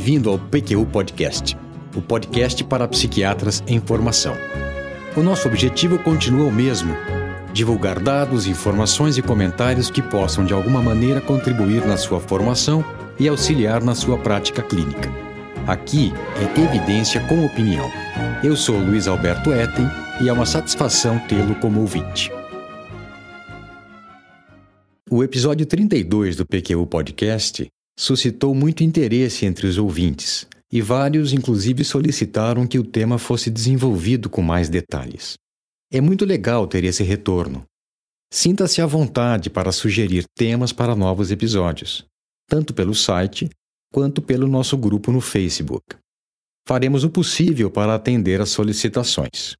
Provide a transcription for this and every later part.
Bem-vindo ao PQU Podcast, o podcast para psiquiatras em formação. O nosso objetivo continua o mesmo: divulgar dados, informações e comentários que possam de alguma maneira contribuir na sua formação e auxiliar na sua prática clínica. Aqui é evidência com opinião. Eu sou Luiz Alberto Etten e é uma satisfação tê-lo como ouvinte. O episódio 32 do PQU Podcast suscitou muito interesse entre os ouvintes, e vários, inclusive, solicitaram que o tema fosse desenvolvido com mais detalhes. É muito legal ter esse retorno. Sinta-se à vontade para sugerir temas para novos episódios, tanto pelo site quanto pelo nosso grupo no Facebook. Faremos o possível para atender às solicitações.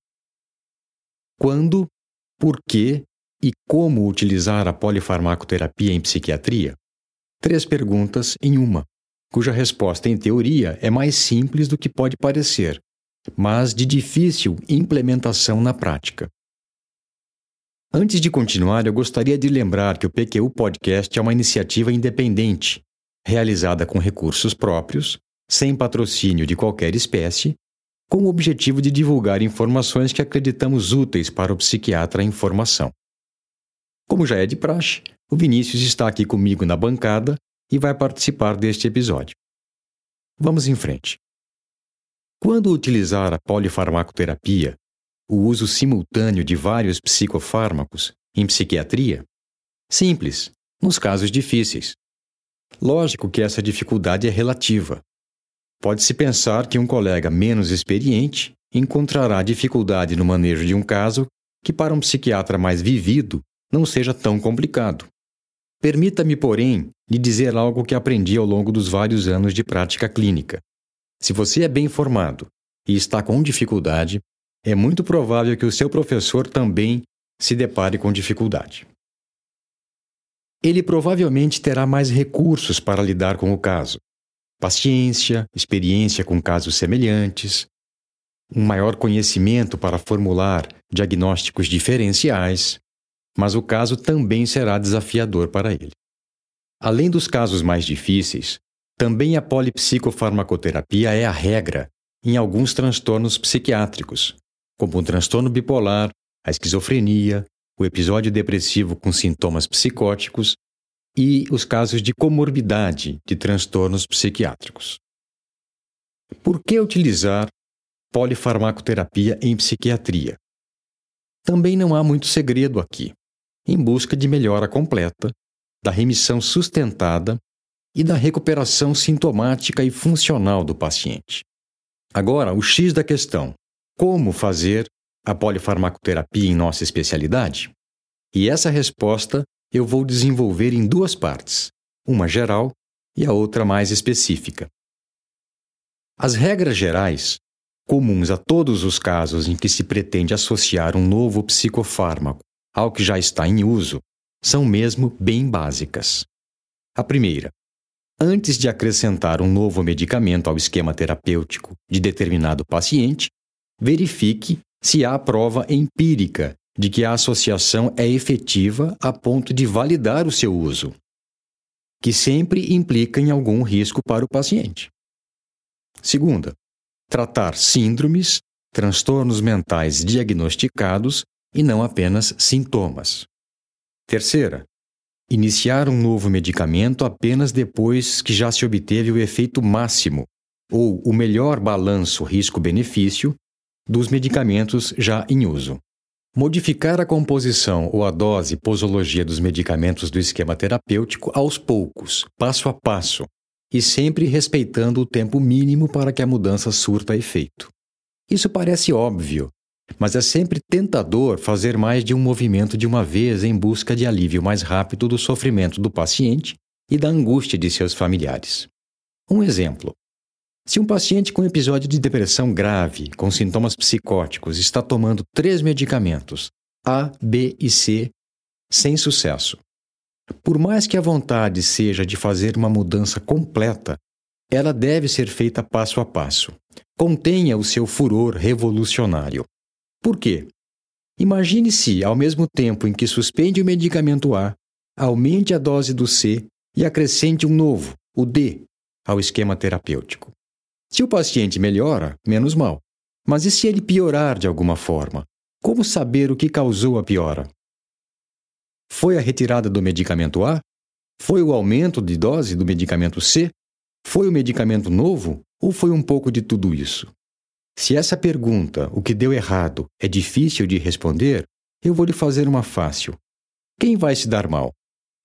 Quando, por que e como utilizar a polifarmacoterapia em psiquiatria? Três perguntas em uma, cuja resposta, em teoria, é mais simples do que pode parecer, mas de difícil implementação na prática. Antes de continuar, eu gostaria de lembrar que o PQU Podcast é uma iniciativa independente, realizada com recursos próprios, sem patrocínio de qualquer espécie, com o objetivo de divulgar informações que acreditamos úteis para o psiquiatra em formação. Como já é de praxe, o Vinícius está aqui comigo na bancada e vai participar deste episódio. Vamos em frente. Quando utilizar a polifarmacoterapia, o uso simultâneo de vários psicofármacos em psiquiatria? Simples, nos casos difíceis. Lógico que essa dificuldade é relativa. Pode-se pensar que um colega menos experiente encontrará dificuldade no manejo de um caso que, para um psiquiatra mais vivido, não seja tão complicado. Permita-me, porém, lhe dizer algo que aprendi ao longo dos vários anos de prática clínica. Se você é bem formado e está com dificuldade, é muito provável que o seu professor também se depare com dificuldade. Ele provavelmente terá mais recursos para lidar com o caso, paciência, experiência com casos semelhantes, um maior conhecimento para formular diagnósticos diferenciais, mas o caso também será desafiador para ele. Além dos casos mais difíceis, também a polipsicofarmacoterapia é a regra em alguns transtornos psiquiátricos, como o transtorno bipolar, a esquizofrenia, o episódio depressivo com sintomas psicóticos e os casos de comorbidade de transtornos psiquiátricos. Por que utilizar polifarmacoterapia em psiquiatria? Também não há muito segredo aqui em busca de melhora completa, da remissão sustentada e da recuperação sintomática e funcional do paciente. Agora, o X da questão: como fazer a polifarmacoterapia em nossa especialidade? E essa resposta eu vou desenvolver em duas partes, uma geral e a outra mais específica. As regras gerais, comuns a todos os casos em que se pretende associar um novo psicofármaco ao que já está em uso são mesmo bem básicas. A primeira, antes de acrescentar um novo medicamento ao esquema terapêutico de determinado paciente, verifique se há prova empírica de que a associação é efetiva a ponto de validar o seu uso, que sempre implica em algum risco para o paciente. Segunda, tratar síndromes, transtornos mentais diagnosticados e não apenas sintomas. Terceira, iniciar um novo medicamento apenas depois que já se obteve o efeito máximo ou o melhor balanço risco-benefício dos medicamentos já em uso. Modificar a composição ou a dose e posologia dos medicamentos do esquema terapêutico aos poucos, passo a passo, e sempre respeitando o tempo mínimo para que a mudança surta efeito. Isso parece óbvio, mas é sempre tentador fazer mais de um movimento de uma vez em busca de alívio mais rápido do sofrimento do paciente e da angústia de seus familiares. Um exemplo: se um paciente com episódio de depressão grave, com sintomas psicóticos, está tomando três medicamentos, A, B e C, sem sucesso, por mais que a vontade seja de fazer uma mudança completa, ela deve ser feita passo a passo. Contenha o seu furor revolucionário. Por quê? Imagine se, ao mesmo tempo em que suspende o medicamento A, aumente a dose do C e acrescente um novo, o D, ao esquema terapêutico. Se o paciente melhora, menos mal. Mas e se ele piorar de alguma forma? Como saber o que causou a piora? Foi a retirada do medicamento A? Foi o aumento de dose do medicamento C? Foi o medicamento novo? Ou foi um pouco de tudo isso? Se essa pergunta, o que deu errado, é difícil de responder, eu vou lhe fazer uma fácil. Quem vai se dar mal?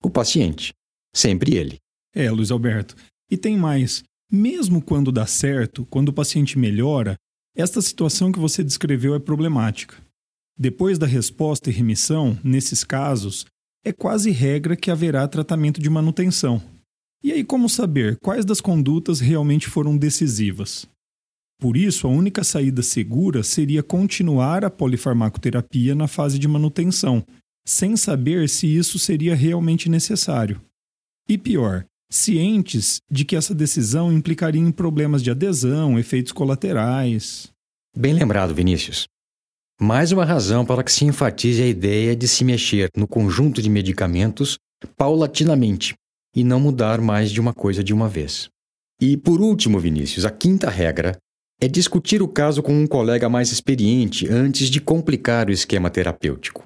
O paciente. Sempre ele. É, Luiz Alberto. E tem mais. Mesmo quando dá certo, quando o paciente melhora, esta situação que você descreveu é problemática. Depois da resposta e remissão, nesses casos, é quase regra que haverá tratamento de manutenção. E aí, como saber quais das condutas realmente foram decisivas? Por isso, a única saída segura seria continuar a polifarmacoterapia na fase de manutenção, sem saber se isso seria realmente necessário. E pior, cientes de que essa decisão implicaria em problemas de adesão, efeitos colaterais. Bem lembrado, Vinícius. Mais uma razão para que se enfatize a ideia de se mexer no conjunto de medicamentos paulatinamente e não mudar mais de uma coisa de uma vez. E por último, Vinícius, a quinta regra é discutir o caso com um colega mais experiente antes de complicar o esquema terapêutico.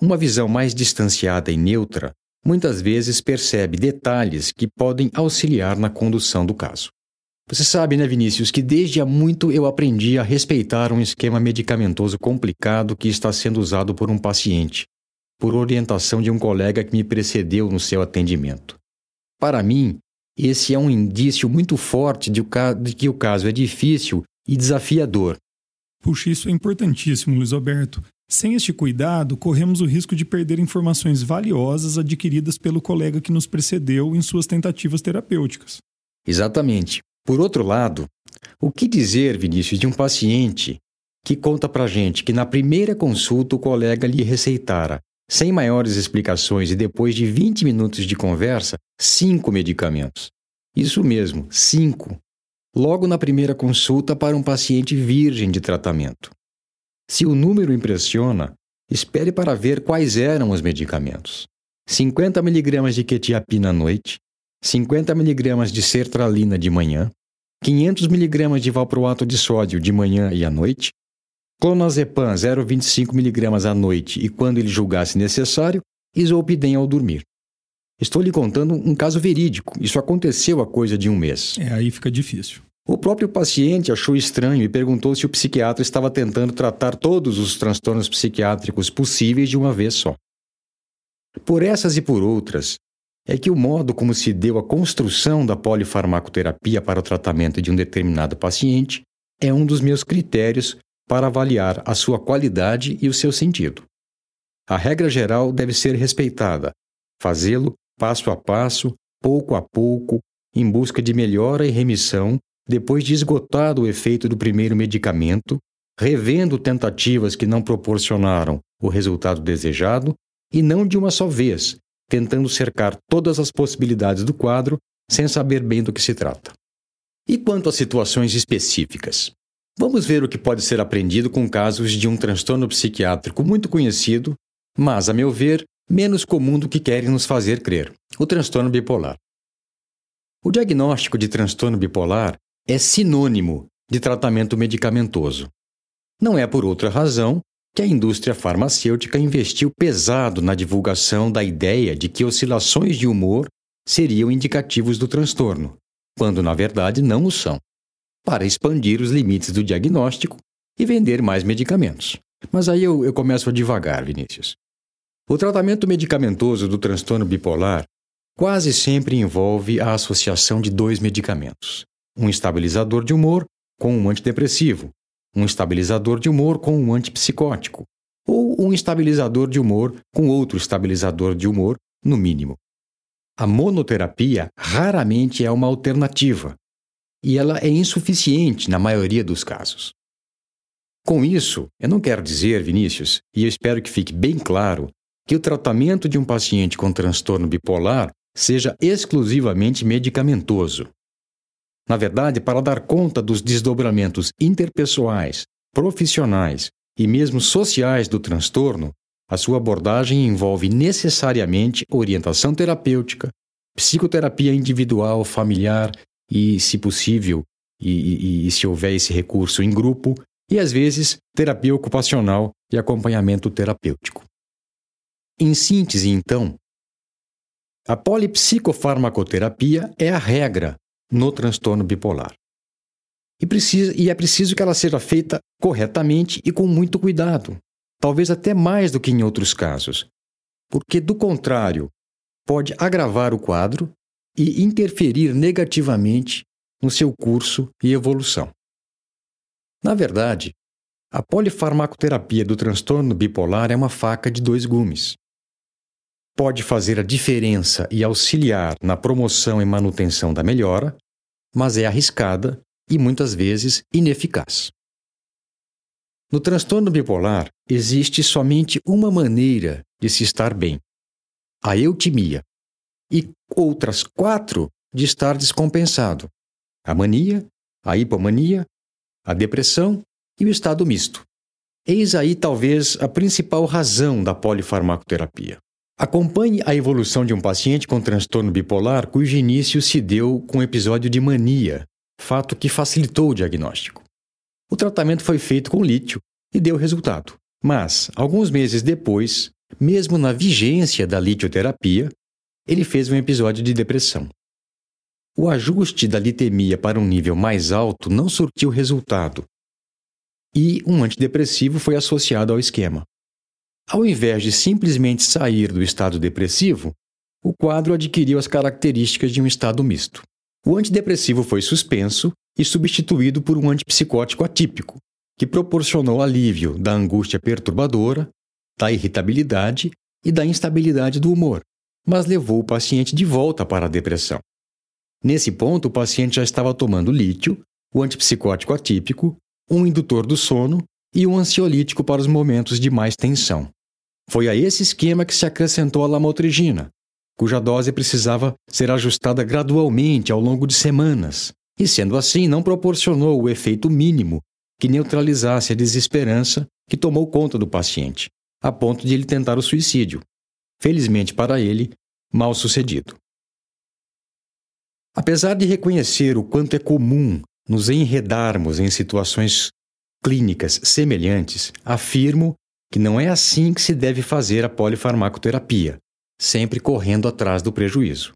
Uma visão mais distanciada e neutra muitas vezes percebe detalhes que podem auxiliar na condução do caso. Você sabe, né, Vinícius, que desde há muito eu aprendi a respeitar um esquema medicamentoso complicado que está sendo usado por um paciente, por orientação de um colega que me precedeu no seu atendimento. Para mim, esse é um indício muito forte de que o caso é difícil e desafiador. Puxa, isso é importantíssimo, Luiz Alberto. Sem este cuidado, corremos o risco de perder informações valiosas adquiridas pelo colega que nos precedeu em suas tentativas terapêuticas. Exatamente. Por outro lado, o que dizer, Vinícius, de um paciente que conta pra gente que na primeira consulta o colega lhe receitara, sem maiores explicações e depois de 20 minutos de conversa, cinco medicamentos? Isso mesmo, cinco logo na primeira consulta para um paciente virgem de tratamento. Se o número impressiona, espere para ver quais eram os medicamentos. 50 mg de quetiapina à noite, 50 mg de sertralina de manhã, 500 mg de valproato de sódio de manhã e à noite, clonazepam 0,25 mg à noite e quando ele julgasse necessário, isopidem ao dormir. Estou lhe contando um caso verídico. Isso aconteceu há coisa de um mês. É, aí fica difícil. O próprio paciente achou estranho e perguntou se o psiquiatra estava tentando tratar todos os transtornos psiquiátricos possíveis de uma vez só. Por essas e por outras, é que o modo como se deu a construção da polifarmacoterapia para o tratamento de um determinado paciente é um dos meus critérios para avaliar a sua qualidade e o seu sentido. A regra geral deve ser respeitada, fazê-lo passo a passo, pouco a pouco, em busca de melhora e remissão, depois de esgotado o efeito do primeiro medicamento, revendo tentativas que não proporcionaram o resultado desejado, e não de uma só vez, tentando cercar todas as possibilidades do quadro sem saber bem do que se trata. E quanto às situações específicas? Vamos ver o que pode ser aprendido com casos de um transtorno psiquiátrico muito conhecido, mas, a meu ver, menos comum do que querem nos fazer crer: o transtorno bipolar. O diagnóstico de transtorno bipolar é sinônimo de tratamento medicamentoso. Não é por outra razão que a indústria farmacêutica investiu pesado na divulgação da ideia de que oscilações de humor seriam indicativos do transtorno, quando na verdade não o são, para expandir os limites do diagnóstico e vender mais medicamentos. Mas aí eu, eu começo a devagar, Vinícius. O tratamento medicamentoso do transtorno bipolar quase sempre envolve a associação de dois medicamentos: um estabilizador de humor com um antidepressivo, um estabilizador de humor com um antipsicótico, ou um estabilizador de humor com outro estabilizador de humor, no mínimo. A monoterapia raramente é uma alternativa, e ela é insuficiente na maioria dos casos. Com isso, eu não quero dizer, Vinícius, e eu espero que fique bem claro, que o tratamento de um paciente com transtorno bipolar seja exclusivamente medicamentoso. Na verdade, para dar conta dos desdobramentos interpessoais, profissionais e mesmo sociais do transtorno, a sua abordagem envolve necessariamente orientação terapêutica, psicoterapia individual, familiar e, se possível, e, e, e se houver esse recurso, em grupo, e às vezes terapia ocupacional e acompanhamento terapêutico. Em síntese, então, a polipsicofarmacoterapia é a regra no transtorno bipolar. E, precisa, e é preciso que ela seja feita corretamente e com muito cuidado, talvez até mais do que em outros casos, porque, do contrário, pode agravar o quadro e interferir negativamente no seu curso e evolução. Na verdade, a polifarmacoterapia do transtorno bipolar é uma faca de dois gumes pode fazer a diferença e auxiliar na promoção e manutenção da melhora, mas é arriscada e muitas vezes ineficaz. No transtorno bipolar, existe somente uma maneira de se estar bem: a eutimia, e outras quatro de estar descompensado: a mania, a hipomania, a depressão e o estado misto. Eis aí talvez a principal razão da polifarmacoterapia. Acompanhe a evolução de um paciente com transtorno bipolar cujo início se deu com um episódio de mania, fato que facilitou o diagnóstico. O tratamento foi feito com lítio e deu resultado. Mas, alguns meses depois, mesmo na vigência da litioterapia, ele fez um episódio de depressão. O ajuste da litemia para um nível mais alto não surtiu resultado e um antidepressivo foi associado ao esquema. Ao invés de simplesmente sair do estado depressivo, o quadro adquiriu as características de um estado misto. O antidepressivo foi suspenso e substituído por um antipsicótico atípico, que proporcionou alívio da angústia perturbadora, da irritabilidade e da instabilidade do humor, mas levou o paciente de volta para a depressão. Nesse ponto, o paciente já estava tomando lítio, o antipsicótico atípico, um indutor do sono e um ansiolítico para os momentos de mais tensão. Foi a esse esquema que se acrescentou a lamotrigina, cuja dose precisava ser ajustada gradualmente ao longo de semanas, e sendo assim não proporcionou o efeito mínimo que neutralizasse a desesperança que tomou conta do paciente, a ponto de ele tentar o suicídio. Felizmente para ele, mal sucedido. Apesar de reconhecer o quanto é comum nos enredarmos em situações clínicas semelhantes, afirmo que não é assim que se deve fazer a polifarmacoterapia, sempre correndo atrás do prejuízo.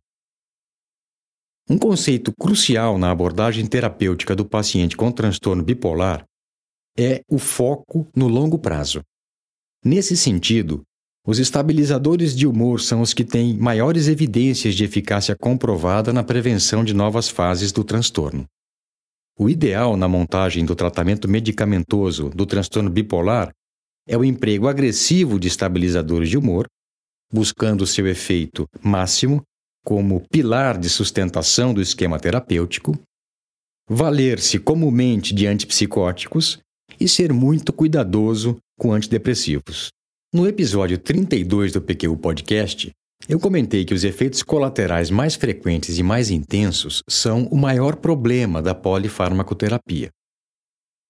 Um conceito crucial na abordagem terapêutica do paciente com transtorno bipolar é o foco no longo prazo. Nesse sentido, os estabilizadores de humor são os que têm maiores evidências de eficácia comprovada na prevenção de novas fases do transtorno. O ideal na montagem do tratamento medicamentoso do transtorno bipolar é o emprego agressivo de estabilizadores de humor, buscando seu efeito máximo como pilar de sustentação do esquema terapêutico, valer-se comumente de antipsicóticos e ser muito cuidadoso com antidepressivos. No episódio 32 do PQ Podcast, eu comentei que os efeitos colaterais mais frequentes e mais intensos são o maior problema da polifarmacoterapia.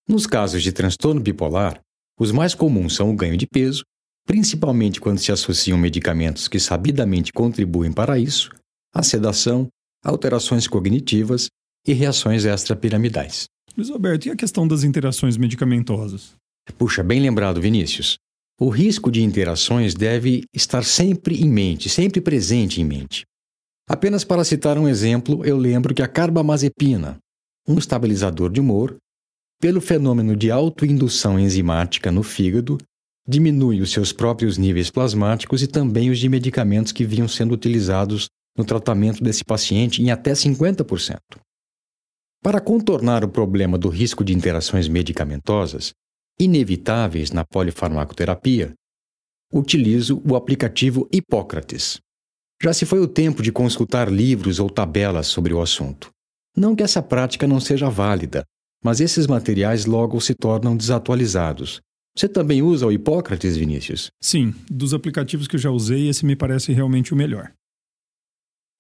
Nos casos de transtorno bipolar, os mais comuns são o ganho de peso, principalmente quando se associam medicamentos que sabidamente contribuem para isso, a sedação, alterações cognitivas e reações extrapiramidais. Luiz Alberto, e a questão das interações medicamentosas? Puxa, bem lembrado, Vinícius. O risco de interações deve estar sempre em mente, sempre presente em mente. Apenas para citar um exemplo, eu lembro que a carbamazepina, um estabilizador de humor, pelo fenômeno de autoindução enzimática no fígado, diminui os seus próprios níveis plasmáticos e também os de medicamentos que vinham sendo utilizados no tratamento desse paciente em até 50%. Para contornar o problema do risco de interações medicamentosas, inevitáveis na polifarmacoterapia, utilizo o aplicativo Hipócrates. Já se foi o tempo de consultar livros ou tabelas sobre o assunto. Não que essa prática não seja válida, mas esses materiais logo se tornam desatualizados. Você também usa o Hipócrates, Vinícius? Sim, dos aplicativos que eu já usei, esse me parece realmente o melhor.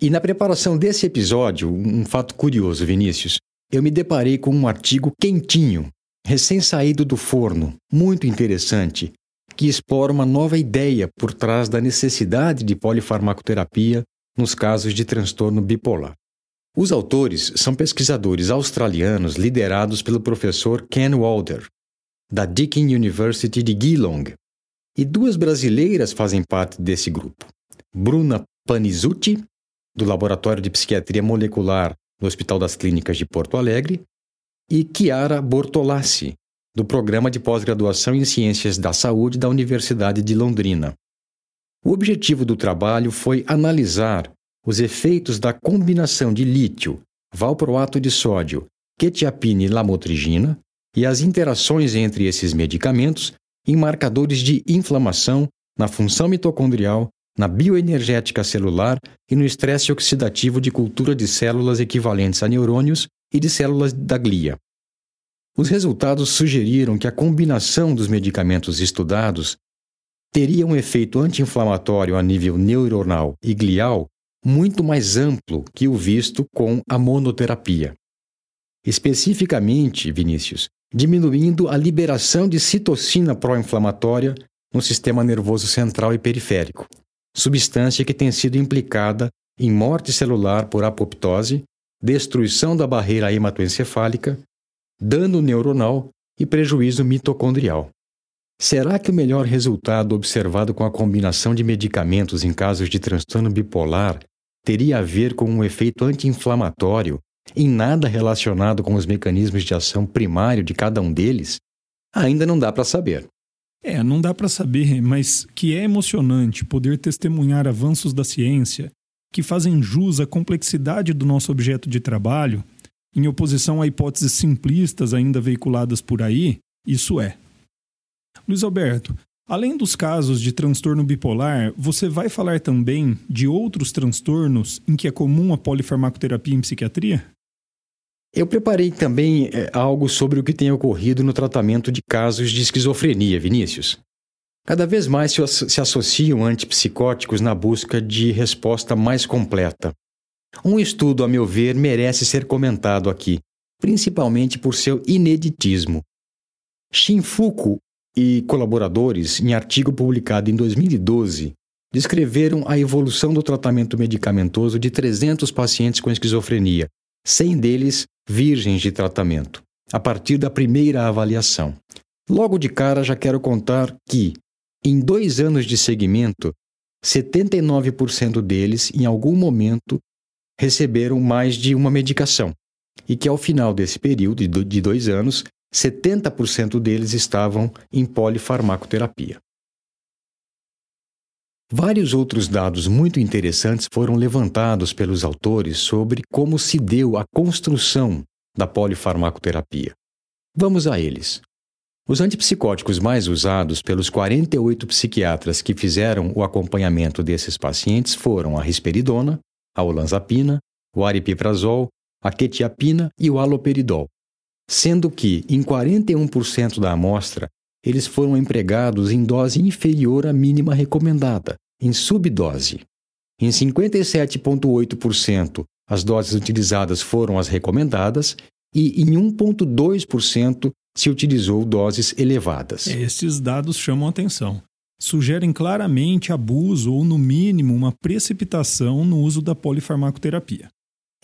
E na preparação desse episódio, um fato curioso, Vinícius, eu me deparei com um artigo quentinho recém-saído do forno, muito interessante, que explora uma nova ideia por trás da necessidade de polifarmacoterapia nos casos de transtorno bipolar. Os autores são pesquisadores australianos liderados pelo professor Ken Walder, da Deakin University de Geelong, e duas brasileiras fazem parte desse grupo: Bruna Panizuti, do Laboratório de Psiquiatria Molecular do Hospital das Clínicas de Porto Alegre, e Chiara Bortolassi, do Programa de Pós-Graduação em Ciências da Saúde da Universidade de Londrina. O objetivo do trabalho foi analisar os efeitos da combinação de lítio, valproato de sódio, quetiapina e lamotrigina e as interações entre esses medicamentos em marcadores de inflamação, na função mitocondrial, na bioenergética celular e no estresse oxidativo de cultura de células equivalentes a neurônios e de células da glia. Os resultados sugeriram que a combinação dos medicamentos estudados teria um efeito anti-inflamatório a nível neuronal e glial muito mais amplo que o visto com a monoterapia. Especificamente, Vinícius, diminuindo a liberação de citocina pró-inflamatória no sistema nervoso central e periférico, substância que tem sido implicada em morte celular por apoptose, destruição da barreira hematoencefálica, dano neuronal e prejuízo mitocondrial. Será que o melhor resultado observado com a combinação de medicamentos em casos de transtorno bipolar teria a ver com um efeito anti-inflamatório em nada relacionado com os mecanismos de ação primário de cada um deles, ainda não dá para saber. É, não dá para saber, mas que é emocionante poder testemunhar avanços da ciência que fazem jus à complexidade do nosso objeto de trabalho, em oposição a hipóteses simplistas ainda veiculadas por aí, isso é. Luiz Alberto, Além dos casos de transtorno bipolar, você vai falar também de outros transtornos em que é comum a polifarmacoterapia em psiquiatria? Eu preparei também é, algo sobre o que tem ocorrido no tratamento de casos de esquizofrenia, Vinícius. Cada vez mais se, associam antipsicóticos na busca de resposta mais completa. Um estudo, a meu ver, merece ser comentado aqui, principalmente por seu ineditismo. Shinfuku e colaboradores, em artigo publicado em 2012, descreveram a evolução do tratamento medicamentoso de 300 pacientes com esquizofrenia, 100 deles virgens de tratamento, a partir da primeira avaliação. Logo de cara, já quero contar que, em dois anos de seguimento, 79% deles, em algum momento, receberam mais de uma medicação, e que ao final desse período de dois anos, 70% deles estavam em polifarmacoterapia. Vários outros dados muito interessantes foram levantados pelos autores sobre como se deu a construção da polifarmacoterapia. Vamos a eles. Os antipsicóticos mais usados pelos 48 psiquiatras que fizeram o acompanhamento desses pacientes foram a risperidona, a olanzapina, o aripiprazol, a quetiapina e o haloperidol sendo que, em 41% da amostra, eles foram empregados em dose inferior à mínima recomendada, em subdose. Em 57,8%, as doses utilizadas foram as recomendadas e em 1,2% se utilizou doses elevadas. Esses dados chamam atenção. Sugerem claramente abuso ou, no mínimo, uma precipitação no uso da polifarmacoterapia.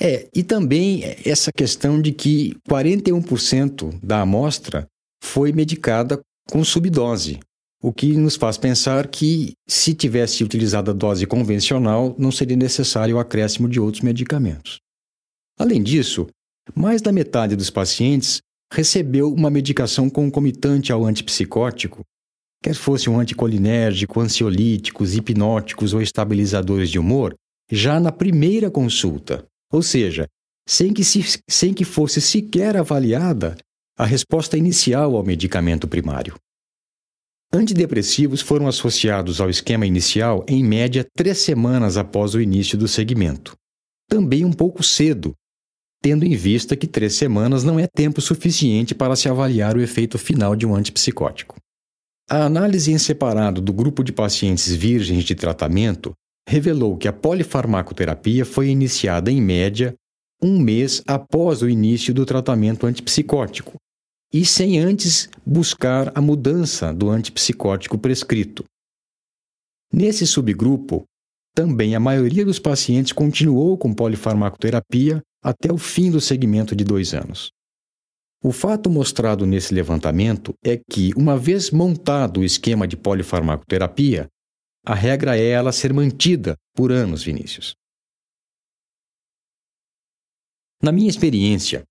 É, e também essa questão de que 41% da amostra foi medicada com subdose, o que nos faz pensar que, se tivesse utilizado a dose convencional, não seria necessário o acréscimo de outros medicamentos. Além disso, mais da metade dos pacientes recebeu uma medicação concomitante ao antipsicótico, quer fosse um anticolinérgico, ansiolíticos, hipnóticos ou estabilizadores de humor, já na primeira consulta. Ou seja, sem que, se, sem que fosse sequer avaliada a resposta inicial ao medicamento primário. Antidepressivos foram associados ao esquema inicial em média três semanas após o início do segmento. Também um pouco cedo, tendo em vista que três semanas não é tempo suficiente para se avaliar o efeito final de um antipsicótico. A análise em separado do grupo de pacientes virgens de tratamento revelou que a polifarmacoterapia foi iniciada em média um mês após o início do tratamento antipsicótico e sem antes buscar a mudança do antipsicótico prescrito. Nesse subgrupo, também a maioria dos pacientes continuou com polifarmacoterapia até o fim do segmento de dois anos. O fato mostrado nesse levantamento é que, uma vez montado o esquema de polifarmacoterapia, a regra é ela ser mantida por anos, Vinícius. Na minha experiência,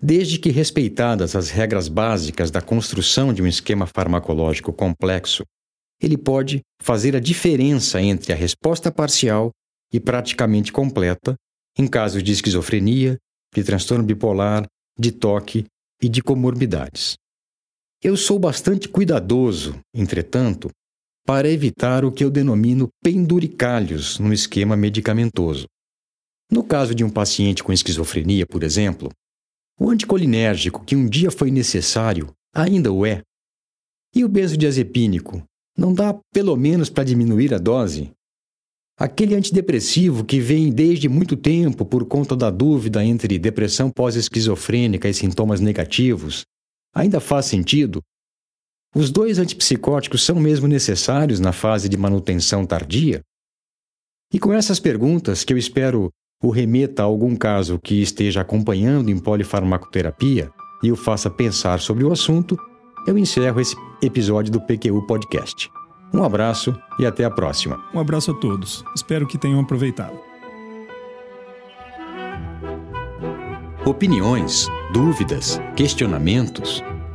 desde que respeitadas as regras básicas da construção de um esquema farmacológico complexo, ele pode fazer a diferença entre a resposta parcial e praticamente completa em casos de esquizofrenia, de transtorno bipolar, de toque e de comorbidades. Eu sou bastante cuidadoso, entretanto, para evitar o que eu denomino penduricalhos no esquema medicamentoso. No caso de um paciente com esquizofrenia, por exemplo, o anticolinérgico que um dia foi necessário ainda o é. E o benzodiazepínico não dá pelo menos para diminuir a dose? Aquele antidepressivo que vem desde muito tempo por conta da dúvida entre depressão pós-esquizofrênica e sintomas negativos, ainda faz sentido? Os dois antipsicóticos são mesmo necessários na fase de manutenção tardia? E com essas perguntas, que eu espero o remeta a algum caso que esteja acompanhando em polifarmacoterapia e o faça pensar sobre o assunto, eu encerro esse episódio do PQU Podcast. Um abraço e até a próxima. Um abraço a todos. Espero que tenham aproveitado. Opiniões, dúvidas, questionamentos?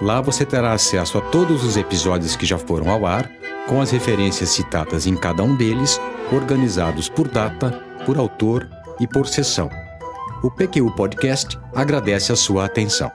Lá você terá acesso a todos os episódios que já foram ao ar, com as referências citadas em cada um deles, organizados por data, por autor e por sessão. O PQU Podcast agradece a sua atenção.